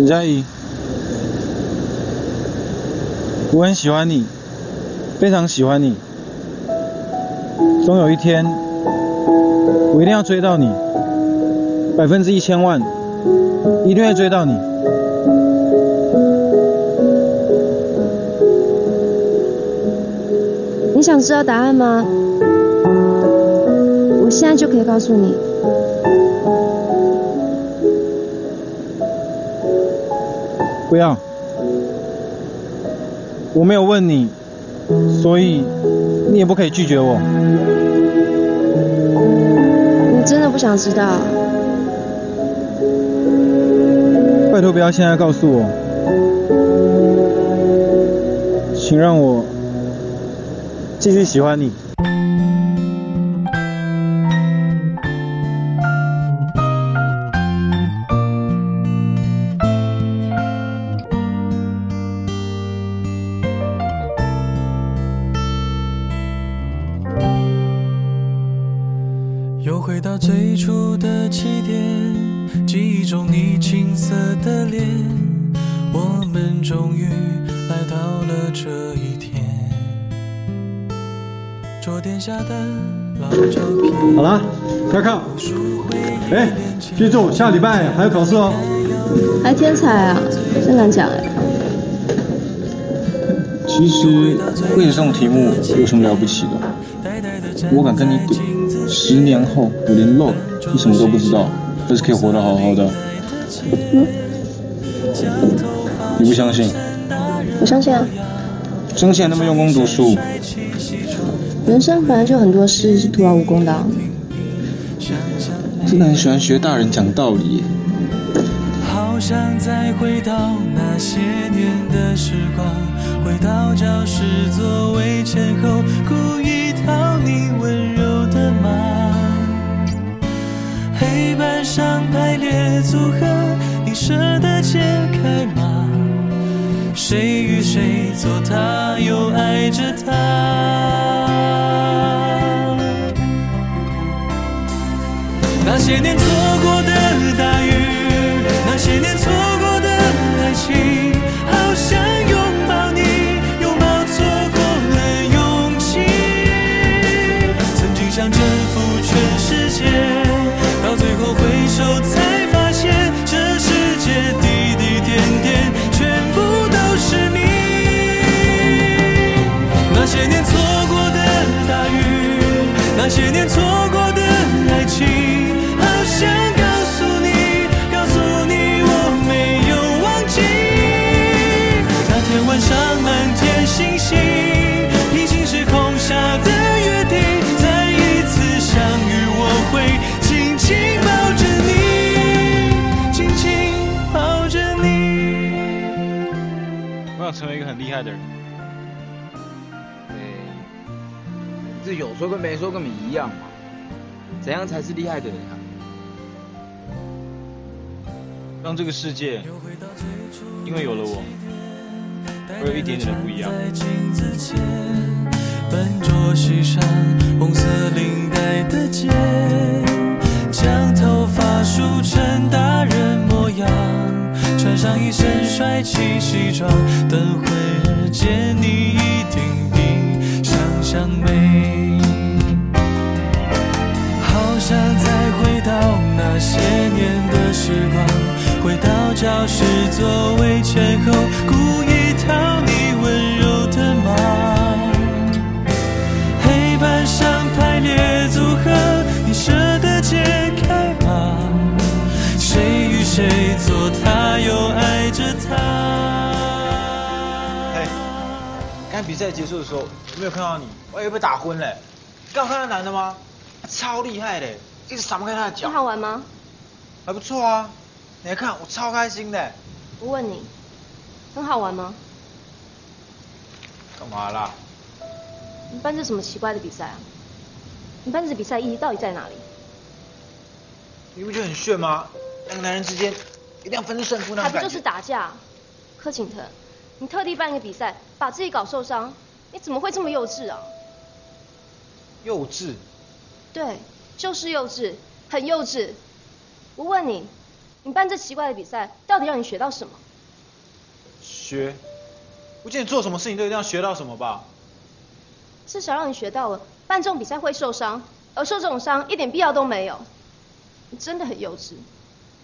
陈佳怡，我很喜欢你，非常喜欢你。总有一天，我一定要追到你，百分之一千万，一定会追到你。你想知道答案吗？我现在就可以告诉你。不要，我没有问你，所以你也不可以拒绝我。你真的不想知道？拜托不要现在告诉我，请让我继续喜欢你。最初的起点，记忆中你青涩的脸，我们终于来到了这一天。桌垫下的老照片，好了，开课。哎，记住下礼拜还有考试哦。还天才啊，真敢讲哎。其实会写这种题目有什么了不起的？我敢跟你赌，十年后我连漏你什么都不知道，但是可以活得好好的。嗯？你不相信？我相信啊。相信那么用功读书。人生本来就很多事是徒劳无功的。真的很喜欢学大人讲道理。好想再回到那些年的时光，回到教室座位前后，故意讨你组合，你舍得解开吗？谁与谁做他，又爱着他？那些年错过的大雨，那些年错过的爱情，好想拥抱你，拥抱错过了勇气。曾经想征厉害的人。哎，这有说跟没说跟你一样嘛？怎样才是厉害的人啊？让这个世界因为有了我而有一点点的不一样。刚比赛结束的时候，我没有看到你，我以为被打昏嘞。刚看到男的吗？超厉害的，一直闪不开他的脚。很好玩吗？还不错啊，你来看，我超开心的。我问你，很好玩吗？干嘛啦？你办这什么奇怪的比赛啊？你办这比赛意义到底在哪里？你不觉得很炫吗？两个男人之间一定要分出胜负那种感觉。还不就是打架？柯景腾，你特地办一个比赛，把自己搞受伤，你怎么会这么幼稚啊？幼稚。对，就是幼稚，很幼稚。我问你，你办这奇怪的比赛，到底让你学到什么？学？不见你做什么事情都一定要学到什么吧？至少让你学到了办这种比赛会受伤，而受这种伤一点必要都没有。你真的很幼稚。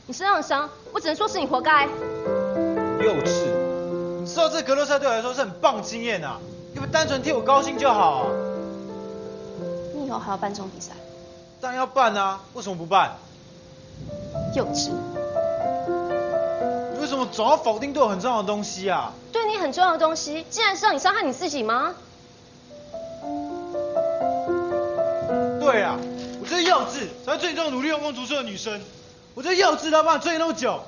你身上的伤，我只能说是你活该。幼稚？你知道这格斗赛对我来说是很棒经验啊，你不单纯替我高兴就好啊。你以后还要办这种比赛？当然要办啊，为什么不办？幼稚。你为什么总要否定对我很重要的东西啊？对你很重要的东西，竟然是让你伤害你自己吗？对啊，我这幼稚，才会追你这种努力用功读书的女生。我这幼稚到把你追那么久。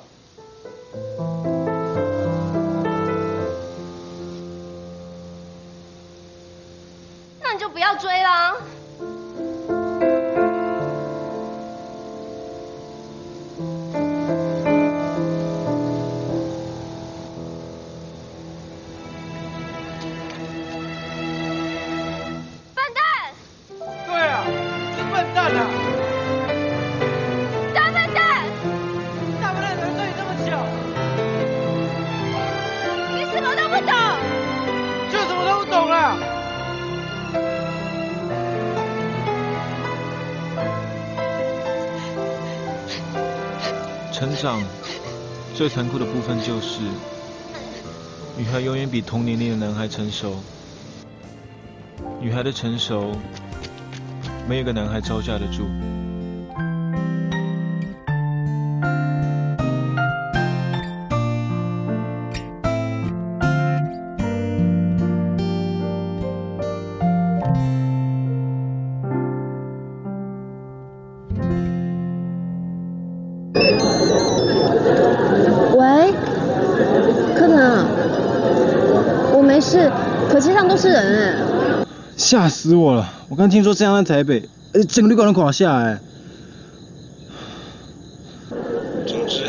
成长最残酷的部分就是，女孩永远比同年龄的男孩成熟。女孩的成熟，没有个男孩招架得住。可街上都是人哎。吓死我了！我刚听说这样在台北，呃，整个旅馆都垮下来。总之，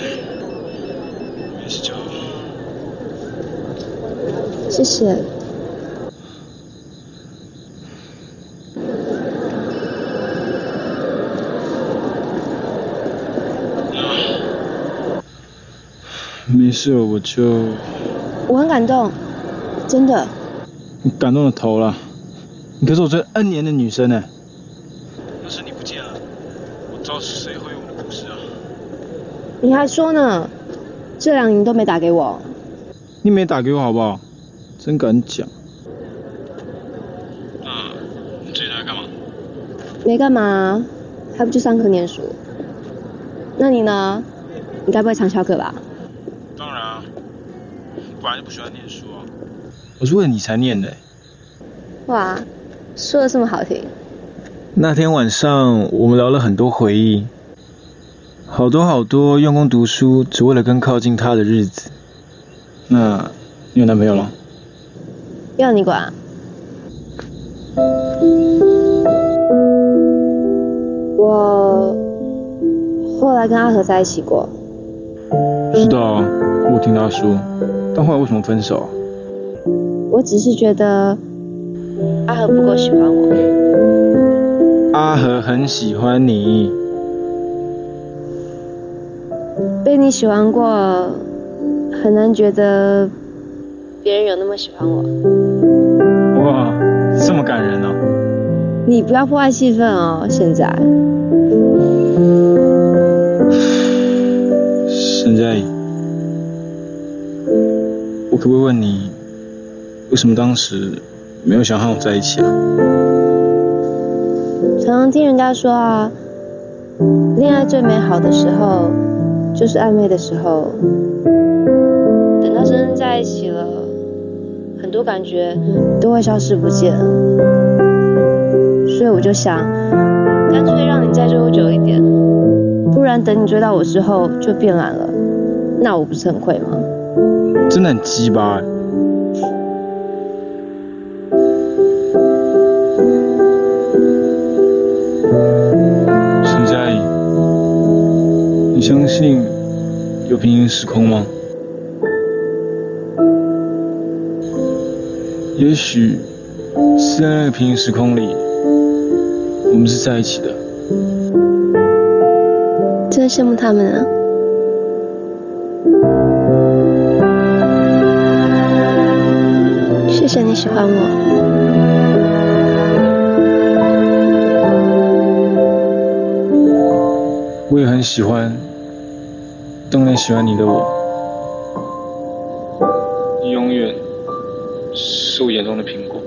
没事就好。谢谢。没事，我就我很感动，真的。你感动了头了。你可是我追 N 年的女生呢。要是你不见了，我知道谁会有我的故事啊。你还说呢，这两年都没打给我。你没打给我好不好？真敢讲。那你最近在干嘛？没干嘛，还不去上课念书。那你呢？你该不会常翘课吧？当然啊，本来就不喜欢念书啊。我是为了你才念的。哇，说的这么好听。那天晚上，我们聊了很多回忆，好多好多用功读书，只为了更靠近他的日子。那你有男朋友了？要你管？我后来跟阿和在一起过。知道啊，我听他说。但后来为什么分手啊？我只是觉得阿和不够喜欢我。阿和很喜欢你。被你喜欢过，很难觉得别人有那么喜欢我。哇，这么感人哦！你不要破坏气氛哦，现在。现在，我可不可以问你，为什么当时没有想和我在一起啊？常常听人家说啊，恋爱最美好的时候就是暧昧的时候，等到真正在一起了，很多感觉都会消失不见。所以我就想，干脆让你再追我久一点，不然等你追到我之后就变懒了，那我不是很亏吗？真的很鸡巴欸。相信有平行时空吗？也许是在那个平行时空里，我们是在一起的。真羡慕他们啊！谢谢你喜欢我。我也很喜欢动念喜欢你的我，你永远是我眼中的苹果。